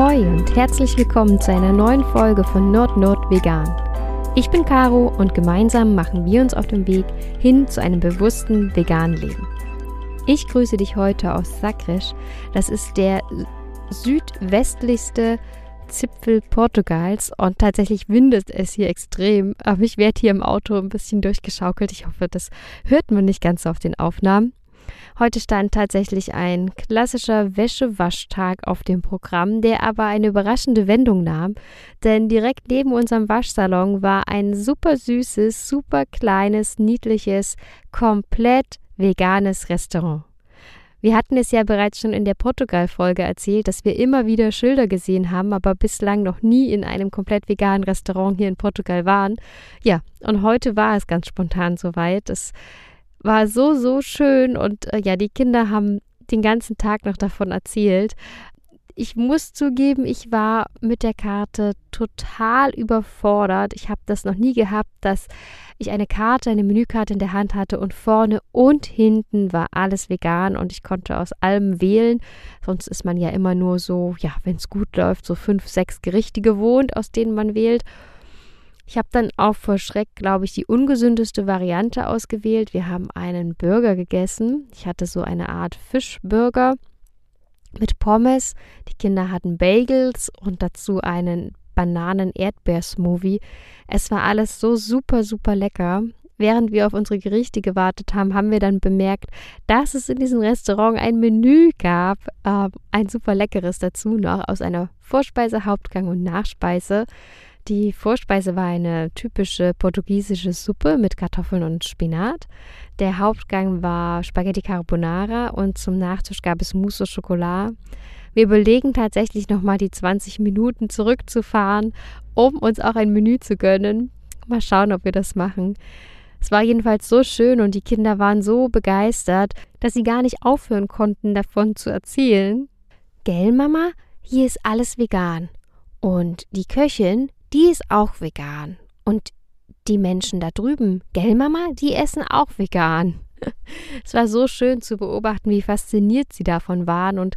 Ahoi und herzlich willkommen zu einer neuen Folge von Nord Nord Vegan. Ich bin Caro und gemeinsam machen wir uns auf den Weg hin zu einem bewussten veganen Leben. Ich grüße dich heute aus Sagres. Das ist der südwestlichste Zipfel Portugals und tatsächlich windet es hier extrem. Aber ich werde hier im Auto ein bisschen durchgeschaukelt. Ich hoffe, das hört man nicht ganz auf den Aufnahmen. Heute stand tatsächlich ein klassischer Wäschewaschtag auf dem Programm, der aber eine überraschende Wendung nahm, denn direkt neben unserem Waschsalon war ein super süßes, super kleines, niedliches, komplett veganes Restaurant. Wir hatten es ja bereits schon in der Portugal-Folge erzählt, dass wir immer wieder Schilder gesehen haben, aber bislang noch nie in einem komplett veganen Restaurant hier in Portugal waren. Ja, und heute war es ganz spontan soweit. Es war so, so schön und äh, ja, die Kinder haben den ganzen Tag noch davon erzählt. Ich muss zugeben, ich war mit der Karte total überfordert. Ich habe das noch nie gehabt, dass ich eine Karte, eine Menükarte in der Hand hatte und vorne und hinten war alles vegan und ich konnte aus allem wählen. Sonst ist man ja immer nur so, ja, wenn es gut läuft, so fünf, sechs Gerichte gewohnt, aus denen man wählt. Ich habe dann auch vor Schreck, glaube ich, die ungesündeste Variante ausgewählt. Wir haben einen Burger gegessen. Ich hatte so eine Art Fischburger mit Pommes. Die Kinder hatten Bagels und dazu einen Bananen-Erdbeer-Smoothie. Es war alles so super, super lecker. Während wir auf unsere Gerichte gewartet haben, haben wir dann bemerkt, dass es in diesem Restaurant ein Menü gab. Äh, ein super leckeres dazu noch aus einer Vorspeise, Hauptgang und Nachspeise. Die Vorspeise war eine typische portugiesische Suppe mit Kartoffeln und Spinat. Der Hauptgang war Spaghetti Carbonara und zum Nachtisch gab es Mousse au Chocolat. Wir überlegen tatsächlich nochmal die 20 Minuten zurückzufahren, um uns auch ein Menü zu gönnen. Mal schauen, ob wir das machen. Es war jedenfalls so schön und die Kinder waren so begeistert, dass sie gar nicht aufhören konnten, davon zu erzählen. Gell, Mama? Hier ist alles vegan. Und die Köchin, die ist auch vegan. Und die Menschen da drüben, gell Mama, die essen auch vegan. es war so schön zu beobachten, wie fasziniert sie davon waren. Und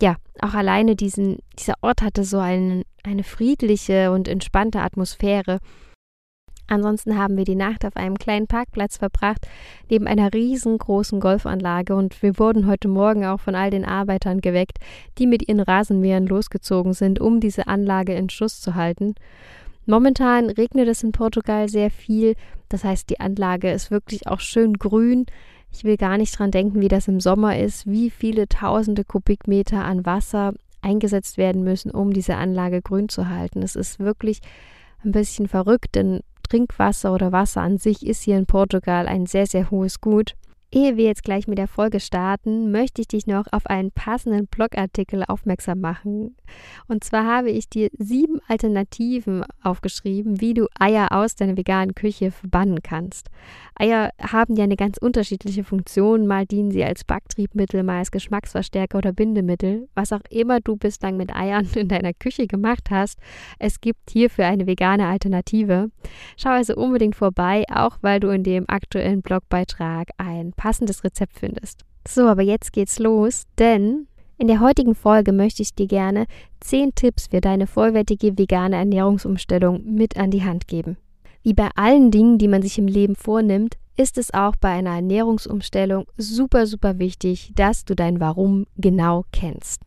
ja, auch alleine diesen, dieser Ort hatte so einen, eine friedliche und entspannte Atmosphäre. Ansonsten haben wir die Nacht auf einem kleinen Parkplatz verbracht, neben einer riesengroßen Golfanlage und wir wurden heute Morgen auch von all den Arbeitern geweckt, die mit ihren Rasenmähern losgezogen sind, um diese Anlage in Schuss zu halten. Momentan regnet es in Portugal sehr viel, das heißt, die Anlage ist wirklich auch schön grün. Ich will gar nicht dran denken, wie das im Sommer ist, wie viele tausende Kubikmeter an Wasser eingesetzt werden müssen, um diese Anlage grün zu halten. Es ist wirklich ein bisschen verrückt, denn Trinkwasser oder Wasser an sich ist hier in Portugal ein sehr, sehr hohes Gut. Ehe wir jetzt gleich mit der Folge starten, möchte ich dich noch auf einen passenden Blogartikel aufmerksam machen. Und zwar habe ich dir sieben Alternativen aufgeschrieben, wie du Eier aus deiner veganen Küche verbannen kannst. Eier haben ja eine ganz unterschiedliche Funktion. Mal dienen sie als Backtriebmittel, mal als Geschmacksverstärker oder Bindemittel. Was auch immer du bislang mit Eiern in deiner Küche gemacht hast, es gibt hierfür eine vegane Alternative. Schau also unbedingt vorbei, auch weil du in dem aktuellen Blogbeitrag ein passendes Rezept findest. So, aber jetzt geht's los, denn in der heutigen Folge möchte ich dir gerne 10 Tipps für deine vollwertige vegane Ernährungsumstellung mit an die Hand geben. Wie bei allen Dingen, die man sich im Leben vornimmt, ist es auch bei einer Ernährungsumstellung super, super wichtig, dass du dein Warum genau kennst.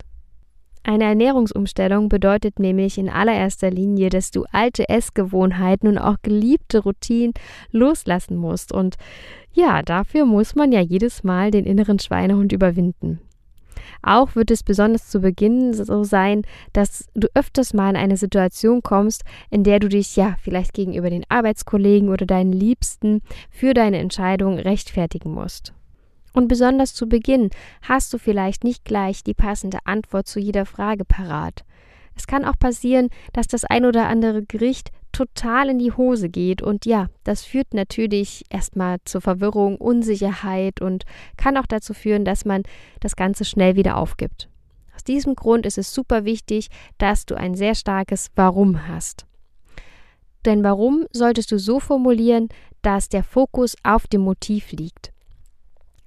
Eine Ernährungsumstellung bedeutet nämlich in allererster Linie, dass du alte Essgewohnheiten und auch geliebte Routinen loslassen musst. Und ja, dafür muss man ja jedes Mal den inneren Schweinehund überwinden. Auch wird es besonders zu Beginn so sein, dass du öfters mal in eine Situation kommst, in der du dich ja vielleicht gegenüber den Arbeitskollegen oder deinen Liebsten für deine Entscheidung rechtfertigen musst. Und besonders zu Beginn hast du vielleicht nicht gleich die passende Antwort zu jeder Frage parat. Es kann auch passieren, dass das ein oder andere Gericht total in die Hose geht und ja, das führt natürlich erstmal zur Verwirrung, Unsicherheit und kann auch dazu führen, dass man das Ganze schnell wieder aufgibt. Aus diesem Grund ist es super wichtig, dass du ein sehr starkes Warum hast. Denn warum solltest du so formulieren, dass der Fokus auf dem Motiv liegt.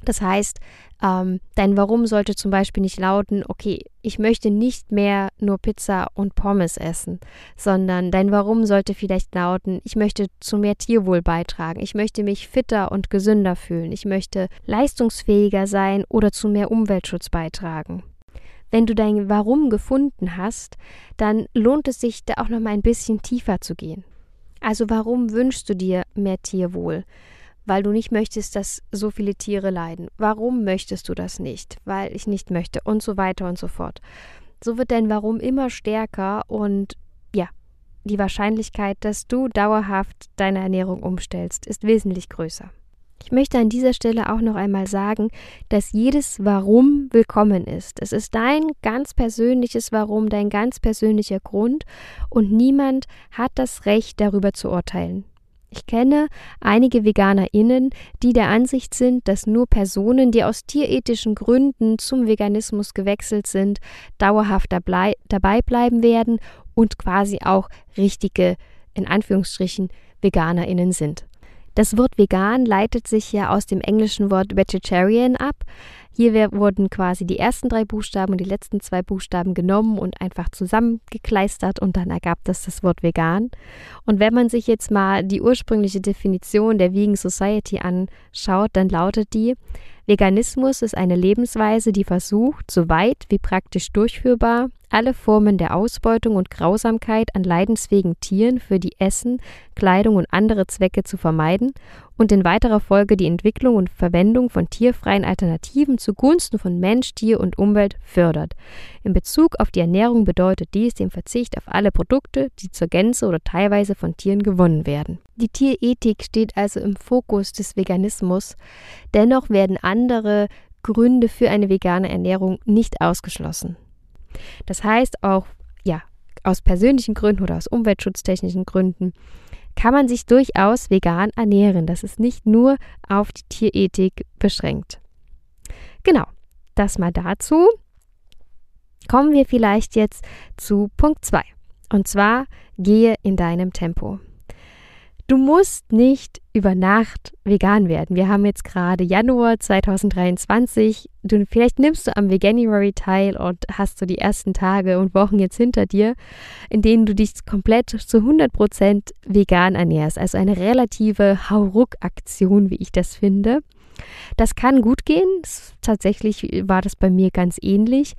Das heißt, ähm, dein Warum sollte zum Beispiel nicht lauten, okay, ich möchte nicht mehr nur Pizza und Pommes essen, sondern dein Warum sollte vielleicht lauten, ich möchte zu mehr Tierwohl beitragen, ich möchte mich fitter und gesünder fühlen, ich möchte leistungsfähiger sein oder zu mehr Umweltschutz beitragen. Wenn du dein Warum gefunden hast, dann lohnt es sich, da auch noch mal ein bisschen tiefer zu gehen. Also warum wünschst du dir mehr Tierwohl? Weil du nicht möchtest, dass so viele Tiere leiden. Warum möchtest du das nicht? Weil ich nicht möchte und so weiter und so fort. So wird dein Warum immer stärker und ja, die Wahrscheinlichkeit, dass du dauerhaft deine Ernährung umstellst, ist wesentlich größer. Ich möchte an dieser Stelle auch noch einmal sagen, dass jedes Warum willkommen ist. Es ist dein ganz persönliches Warum, dein ganz persönlicher Grund und niemand hat das Recht darüber zu urteilen. Ich kenne einige VeganerInnen, die der Ansicht sind, dass nur Personen, die aus tierethischen Gründen zum Veganismus gewechselt sind, dauerhaft dabei, dabei bleiben werden und quasi auch richtige, in Anführungsstrichen, VeganerInnen sind. Das Wort vegan leitet sich ja aus dem englischen Wort vegetarian ab. Hier wurden quasi die ersten drei Buchstaben und die letzten zwei Buchstaben genommen und einfach zusammengekleistert und dann ergab das das Wort vegan. Und wenn man sich jetzt mal die ursprüngliche Definition der Vegan Society anschaut, dann lautet die, Veganismus ist eine Lebensweise, die versucht, so weit wie praktisch durchführbar, alle Formen der Ausbeutung und Grausamkeit an leidensfähigen Tieren für die Essen, Kleidung und andere Zwecke zu vermeiden und in weiterer Folge die Entwicklung und Verwendung von tierfreien Alternativen zugunsten von Mensch, Tier und Umwelt fördert. In Bezug auf die Ernährung bedeutet dies den Verzicht auf alle Produkte, die zur Gänze oder teilweise von Tieren gewonnen werden. Die Tierethik steht also im Fokus des Veganismus, dennoch werden andere Gründe für eine vegane Ernährung nicht ausgeschlossen. Das heißt auch, ja, aus persönlichen Gründen oder aus umweltschutztechnischen Gründen kann man sich durchaus vegan ernähren. Das ist nicht nur auf die Tierethik beschränkt. Genau, das mal dazu. Kommen wir vielleicht jetzt zu Punkt 2. Und zwar gehe in deinem Tempo. Du musst nicht über Nacht vegan werden. Wir haben jetzt gerade Januar 2023. Du, vielleicht nimmst du am Veganuary teil und hast so die ersten Tage und Wochen jetzt hinter dir, in denen du dich komplett zu 100% vegan ernährst. Also eine relative Hauruck-Aktion, wie ich das finde. Das kann gut gehen. Tatsächlich war das bei mir ganz ähnlich.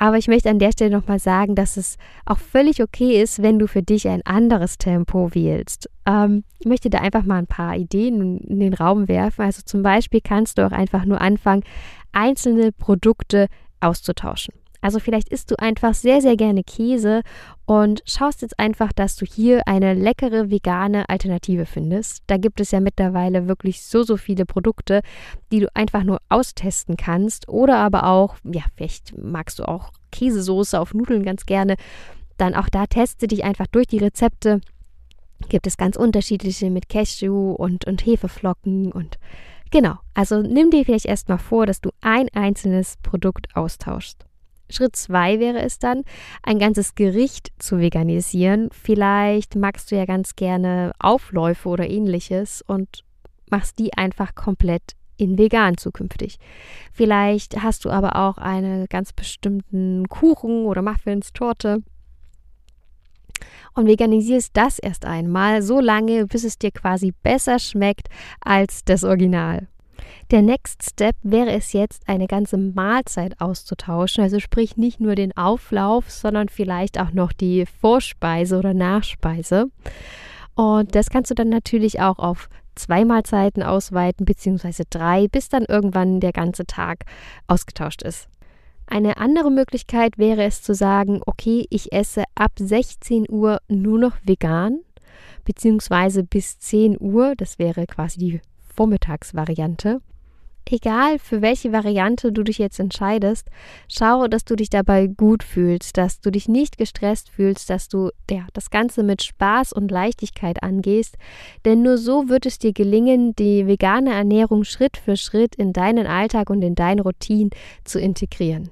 Aber ich möchte an der Stelle nochmal sagen, dass es auch völlig okay ist, wenn du für dich ein anderes Tempo wählst. Ähm, ich möchte da einfach mal ein paar Ideen in den Raum werfen. Also zum Beispiel kannst du auch einfach nur anfangen, einzelne Produkte auszutauschen. Also vielleicht isst du einfach sehr, sehr gerne Käse und schaust jetzt einfach, dass du hier eine leckere vegane Alternative findest. Da gibt es ja mittlerweile wirklich so, so viele Produkte, die du einfach nur austesten kannst. Oder aber auch, ja, vielleicht magst du auch Käsesoße auf Nudeln ganz gerne. Dann auch da teste dich einfach durch die Rezepte. Gibt es ganz unterschiedliche mit Cashew und, und Hefeflocken und genau. Also nimm dir vielleicht erstmal vor, dass du ein einzelnes Produkt austauschst. Schritt zwei wäre es dann, ein ganzes Gericht zu veganisieren. Vielleicht magst du ja ganz gerne Aufläufe oder ähnliches und machst die einfach komplett in vegan zukünftig. Vielleicht hast du aber auch einen ganz bestimmten Kuchen oder Muffins, Torte und veganisierst das erst einmal so lange, bis es dir quasi besser schmeckt als das Original. Der Next Step wäre es jetzt, eine ganze Mahlzeit auszutauschen. Also sprich nicht nur den Auflauf, sondern vielleicht auch noch die Vorspeise oder Nachspeise. Und das kannst du dann natürlich auch auf zwei Mahlzeiten ausweiten, beziehungsweise drei, bis dann irgendwann der ganze Tag ausgetauscht ist. Eine andere Möglichkeit wäre es zu sagen, okay, ich esse ab 16 Uhr nur noch vegan, beziehungsweise bis 10 Uhr, das wäre quasi die Vormittagsvariante. Egal für welche Variante du dich jetzt entscheidest, schau, dass du dich dabei gut fühlst, dass du dich nicht gestresst fühlst, dass du ja, das Ganze mit Spaß und Leichtigkeit angehst, denn nur so wird es dir gelingen, die vegane Ernährung Schritt für Schritt in deinen Alltag und in deine Routine zu integrieren.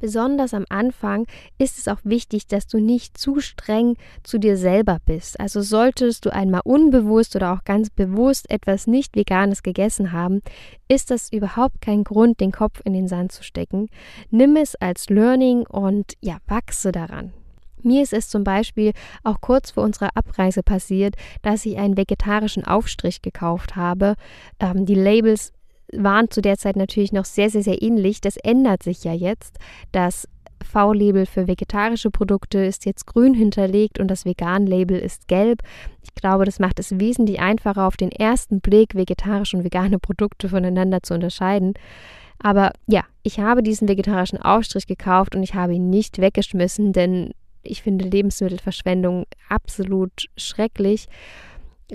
Besonders am Anfang ist es auch wichtig, dass du nicht zu streng zu dir selber bist. Also solltest du einmal unbewusst oder auch ganz bewusst etwas nicht Veganes gegessen haben, ist das überhaupt kein Grund, den Kopf in den Sand zu stecken. Nimm es als Learning und ja, wachse daran. Mir ist es zum Beispiel auch kurz vor unserer Abreise passiert, dass ich einen vegetarischen Aufstrich gekauft habe. Ähm, die Labels waren zu der Zeit natürlich noch sehr, sehr, sehr ähnlich. Das ändert sich ja jetzt. Das V-Label für vegetarische Produkte ist jetzt grün hinterlegt und das Vegan-Label ist gelb. Ich glaube, das macht es wesentlich einfacher, auf den ersten Blick vegetarische und vegane Produkte voneinander zu unterscheiden. Aber ja, ich habe diesen vegetarischen Aufstrich gekauft und ich habe ihn nicht weggeschmissen, denn ich finde Lebensmittelverschwendung absolut schrecklich.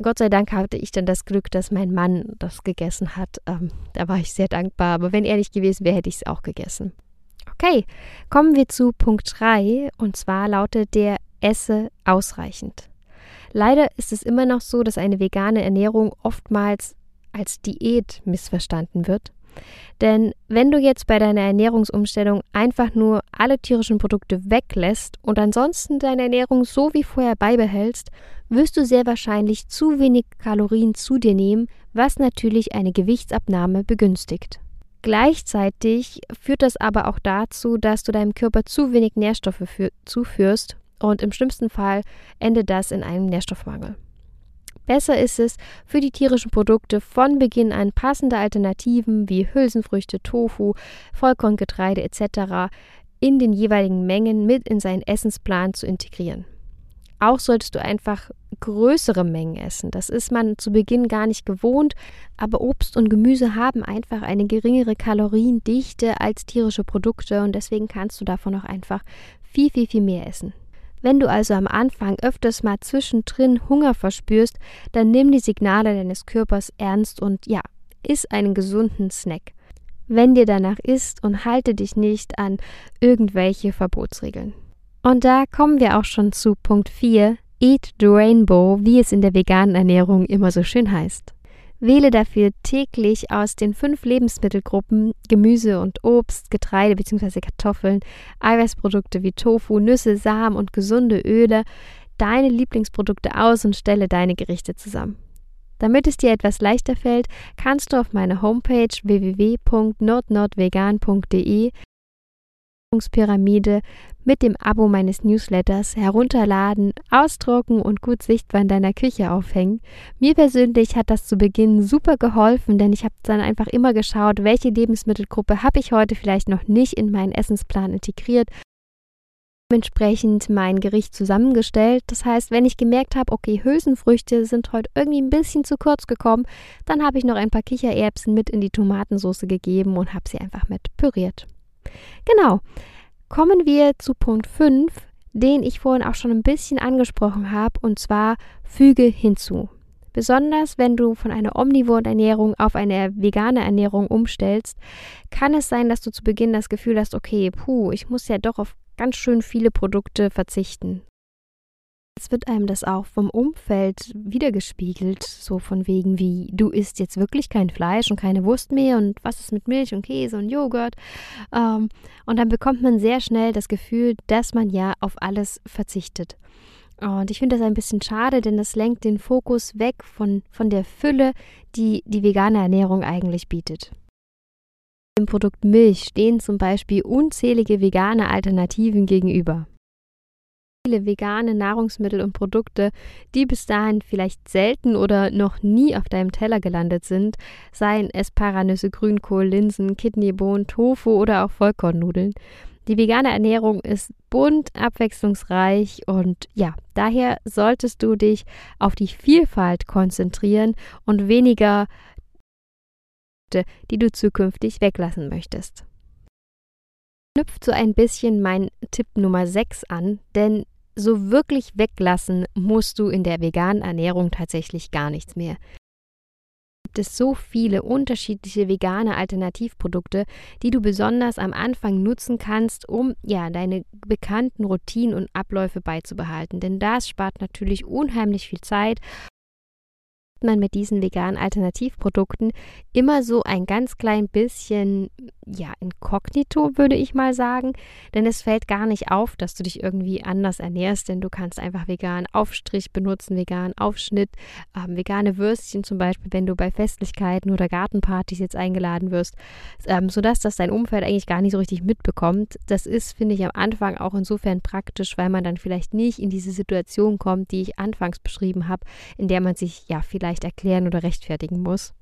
Gott sei Dank hatte ich dann das Glück, dass mein Mann das gegessen hat. Ähm, da war ich sehr dankbar. Aber wenn er nicht gewesen wäre, hätte ich es auch gegessen. Okay, kommen wir zu Punkt 3. Und zwar lautet der Esse ausreichend. Leider ist es immer noch so, dass eine vegane Ernährung oftmals als Diät missverstanden wird. Denn wenn du jetzt bei deiner Ernährungsumstellung einfach nur alle tierischen Produkte weglässt und ansonsten deine Ernährung so wie vorher beibehältst, wirst du sehr wahrscheinlich zu wenig Kalorien zu dir nehmen, was natürlich eine Gewichtsabnahme begünstigt. Gleichzeitig führt das aber auch dazu, dass du deinem Körper zu wenig Nährstoffe zuführst und im schlimmsten Fall endet das in einem Nährstoffmangel. Besser ist es, für die tierischen Produkte von Beginn an passende Alternativen wie Hülsenfrüchte, Tofu, Vollkorngetreide etc. in den jeweiligen Mengen mit in seinen Essensplan zu integrieren. Auch solltest du einfach größere Mengen essen. Das ist man zu Beginn gar nicht gewohnt, aber Obst und Gemüse haben einfach eine geringere Kaloriendichte als tierische Produkte und deswegen kannst du davon auch einfach viel, viel, viel mehr essen. Wenn du also am Anfang öfters mal zwischendrin Hunger verspürst, dann nimm die Signale deines Körpers ernst und ja, iss einen gesunden Snack. Wenn dir danach ist und halte dich nicht an irgendwelche Verbotsregeln. Und da kommen wir auch schon zu Punkt 4, Eat the Rainbow, wie es in der veganen Ernährung immer so schön heißt. Wähle dafür täglich aus den fünf Lebensmittelgruppen Gemüse und Obst, Getreide bzw. Kartoffeln, Eiweißprodukte wie Tofu, Nüsse, Samen und gesunde Öle deine Lieblingsprodukte aus und stelle deine Gerichte zusammen. Damit es dir etwas leichter fällt, kannst du auf meiner Homepage www.nordnordvegan.de Pyramide mit dem Abo meines Newsletters herunterladen, ausdrucken und gut sichtbar in deiner Küche aufhängen. Mir persönlich hat das zu Beginn super geholfen, denn ich habe dann einfach immer geschaut, welche Lebensmittelgruppe habe ich heute vielleicht noch nicht in meinen Essensplan integriert entsprechend mein Gericht zusammengestellt. Das heißt, wenn ich gemerkt habe, okay, Hülsenfrüchte sind heute irgendwie ein bisschen zu kurz gekommen, dann habe ich noch ein paar Kichererbsen mit in die Tomatensauce gegeben und habe sie einfach mit püriert. Genau. Kommen wir zu Punkt 5, den ich vorhin auch schon ein bisschen angesprochen habe, und zwar füge hinzu. Besonders wenn du von einer omnivoren Ernährung auf eine vegane Ernährung umstellst, kann es sein, dass du zu Beginn das Gefühl hast, okay, puh, ich muss ja doch auf ganz schön viele Produkte verzichten. Es wird einem das auch vom Umfeld wiedergespiegelt, so von wegen wie, du isst jetzt wirklich kein Fleisch und keine Wurst mehr und was ist mit Milch und Käse und Joghurt. Ähm, und dann bekommt man sehr schnell das Gefühl, dass man ja auf alles verzichtet. Und ich finde das ein bisschen schade, denn das lenkt den Fokus weg von, von der Fülle, die die vegane Ernährung eigentlich bietet. Dem Produkt Milch stehen zum Beispiel unzählige vegane Alternativen gegenüber viele vegane Nahrungsmittel und Produkte, die bis dahin vielleicht selten oder noch nie auf deinem Teller gelandet sind, seien es Paranüsse, Grünkohl, Linsen, Kidneybohnen, Tofu oder auch Vollkornnudeln. Die vegane Ernährung ist bunt, abwechslungsreich und ja, daher solltest du dich auf die Vielfalt konzentrieren und weniger die du zukünftig weglassen möchtest knüpft so ein bisschen mein Tipp Nummer 6 an, denn so wirklich weglassen musst du in der veganen Ernährung tatsächlich gar nichts mehr. Gibt es so viele unterschiedliche vegane Alternativprodukte, die du besonders am Anfang nutzen kannst, um ja deine bekannten Routinen und Abläufe beizubehalten. Denn das spart natürlich unheimlich viel Zeit man mit diesen veganen Alternativprodukten immer so ein ganz klein bisschen, ja, inkognito, würde ich mal sagen. Denn es fällt gar nicht auf, dass du dich irgendwie anders ernährst, denn du kannst einfach veganen Aufstrich benutzen, veganen Aufschnitt, ähm, vegane Würstchen zum Beispiel, wenn du bei Festlichkeiten oder Gartenpartys jetzt eingeladen wirst, ähm, sodass das dein Umfeld eigentlich gar nicht so richtig mitbekommt. Das ist, finde ich, am Anfang auch insofern praktisch, weil man dann vielleicht nicht in diese Situation kommt, die ich anfangs beschrieben habe, in der man sich ja vielleicht erklären oder rechtfertigen muss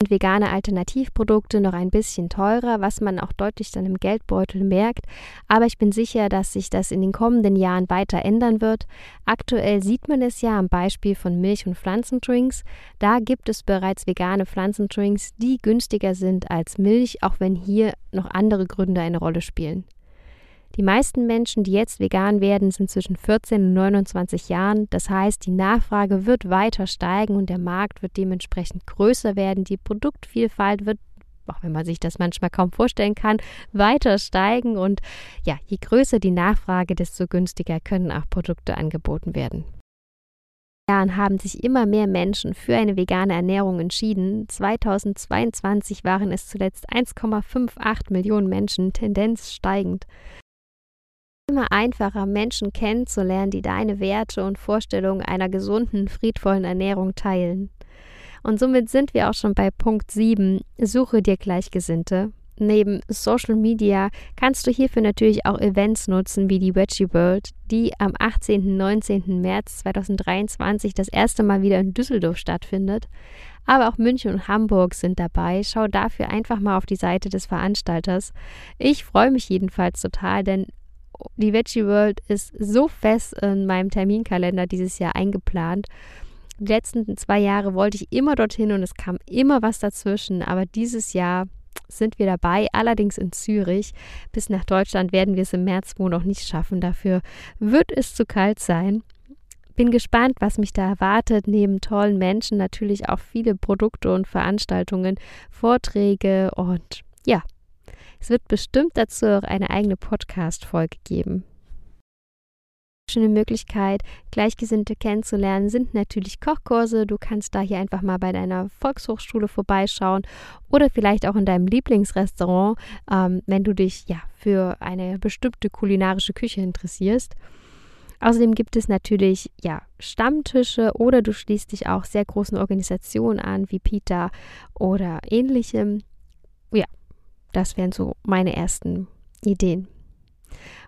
sind vegane Alternativprodukte noch ein bisschen teurer, was man auch deutlich dann im Geldbeutel merkt. Aber ich bin sicher, dass sich das in den kommenden Jahren weiter ändern wird. Aktuell sieht man es ja am Beispiel von Milch- und Pflanzendrinks. Da gibt es bereits vegane Pflanzendrinks, die günstiger sind als Milch, auch wenn hier noch andere Gründe eine Rolle spielen. Die meisten Menschen, die jetzt vegan werden, sind zwischen 14 und 29 Jahren. Das heißt, die Nachfrage wird weiter steigen und der Markt wird dementsprechend größer werden. Die Produktvielfalt wird auch wenn man sich das manchmal kaum vorstellen kann, weiter steigen. Und ja, je größer die Nachfrage, desto günstiger können auch Produkte angeboten werden. Jahren haben sich immer mehr Menschen für eine vegane Ernährung entschieden. 2022 waren es zuletzt 1,58 Millionen Menschen, Tendenz steigend immer einfacher, Menschen kennenzulernen, die deine Werte und Vorstellungen einer gesunden, friedvollen Ernährung teilen. Und somit sind wir auch schon bei Punkt 7. Suche dir Gleichgesinnte. Neben Social Media kannst du hierfür natürlich auch Events nutzen wie die Veggie World, die am 18. und 19. März 2023 das erste Mal wieder in Düsseldorf stattfindet. Aber auch München und Hamburg sind dabei. Schau dafür einfach mal auf die Seite des Veranstalters. Ich freue mich jedenfalls total, denn die Veggie World ist so fest in meinem Terminkalender dieses Jahr eingeplant. Die letzten zwei Jahre wollte ich immer dorthin und es kam immer was dazwischen, aber dieses Jahr sind wir dabei, allerdings in Zürich. Bis nach Deutschland werden wir es im März wohl noch nicht schaffen. Dafür wird es zu kalt sein. Bin gespannt, was mich da erwartet. Neben tollen Menschen natürlich auch viele Produkte und Veranstaltungen, Vorträge und ja, es wird bestimmt dazu auch eine eigene Podcast-Folge geben. Schöne Möglichkeit, Gleichgesinnte kennenzulernen, sind natürlich Kochkurse. Du kannst da hier einfach mal bei deiner Volkshochschule vorbeischauen oder vielleicht auch in deinem Lieblingsrestaurant, ähm, wenn du dich ja für eine bestimmte kulinarische Küche interessierst. Außerdem gibt es natürlich ja Stammtische oder du schließt dich auch sehr großen Organisationen an wie PITA oder ähnlichem. Ja, das wären so meine ersten Ideen.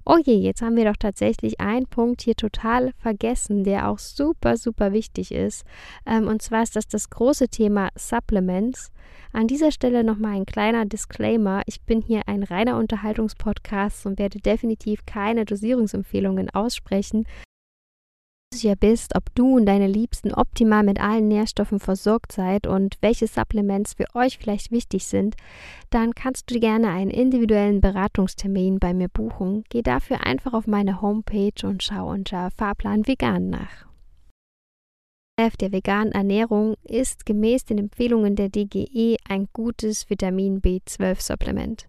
Oh je, jetzt haben wir doch tatsächlich einen Punkt hier total vergessen, der auch super, super wichtig ist. Ähm, und zwar ist das das große Thema Supplements. An dieser Stelle nochmal ein kleiner Disclaimer. Ich bin hier ein reiner Unterhaltungspodcast und werde definitiv keine Dosierungsempfehlungen aussprechen sicher bist, ob du und deine Liebsten optimal mit allen Nährstoffen versorgt seid und welche Supplements für euch vielleicht wichtig sind, dann kannst du gerne einen individuellen Beratungstermin bei mir buchen. Geh dafür einfach auf meine Homepage und schau unter Fahrplan Vegan nach. Der veganen Ernährung ist gemäß den Empfehlungen der DGE ein gutes Vitamin B12-Supplement.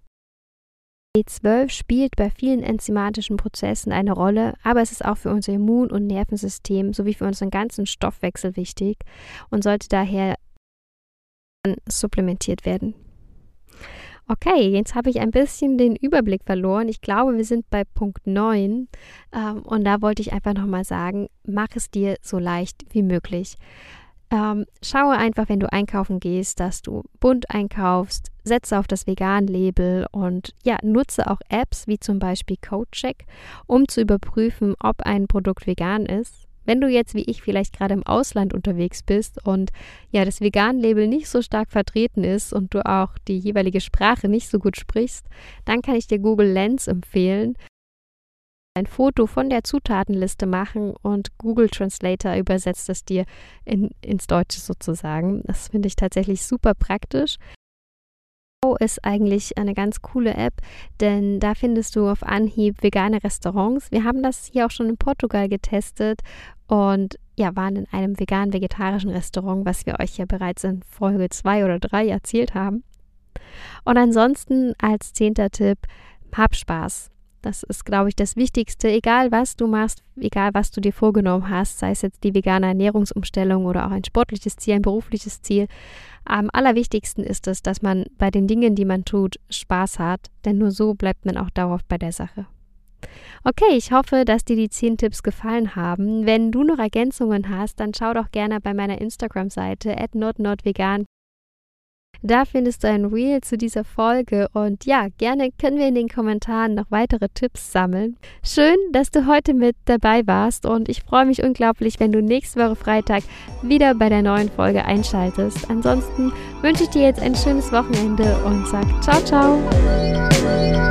B12 spielt bei vielen enzymatischen Prozessen eine Rolle, aber es ist auch für unser Immun- und Nervensystem sowie für unseren ganzen Stoffwechsel wichtig und sollte daher supplementiert werden. Okay, jetzt habe ich ein bisschen den Überblick verloren. Ich glaube, wir sind bei Punkt 9 ähm, und da wollte ich einfach nochmal sagen, mach es dir so leicht wie möglich. Ähm, schaue einfach, wenn du einkaufen gehst, dass du bunt einkaufst, setze auf das Vegan-Label und ja, nutze auch Apps wie zum Beispiel CodeCheck, um zu überprüfen, ob ein Produkt vegan ist. Wenn du jetzt wie ich vielleicht gerade im Ausland unterwegs bist und ja, das Vegan-Label nicht so stark vertreten ist und du auch die jeweilige Sprache nicht so gut sprichst, dann kann ich dir Google Lens empfehlen ein Foto von der Zutatenliste machen und Google Translator übersetzt es dir in, ins Deutsche sozusagen. Das finde ich tatsächlich super praktisch. Ist eigentlich eine ganz coole App, denn da findest du auf Anhieb vegane Restaurants. Wir haben das hier auch schon in Portugal getestet und ja, waren in einem vegan-vegetarischen Restaurant, was wir euch ja bereits in Folge 2 oder 3 erzählt haben. Und ansonsten als zehnter Tipp, hab Spaß Das ist, glaube ich, das Wichtigste. Egal was du machst, egal was du dir vorgenommen hast, sei es jetzt die vegane Ernährungsumstellung oder auch ein sportliches Ziel, ein berufliches Ziel. Am allerwichtigsten ist es, dass man bei den Dingen, die man tut, Spaß hat, denn nur so bleibt man auch dauerhaft bei der Sache. Okay, ich hoffe, dass dir die 10 Tipps gefallen haben. Wenn du noch Ergänzungen hast, dann schau doch gerne bei meiner Instagram-Seite at notnotvegan da findest du ein Reel zu dieser Folge und ja, gerne können wir in den Kommentaren noch weitere Tipps sammeln. Schön, dass du heute mit dabei warst und ich freue mich unglaublich, wenn du nächste Woche Freitag wieder bei der neuen Folge einschaltest. Ansonsten wünsche ich dir jetzt ein schönes Wochenende und sag ciao, ciao.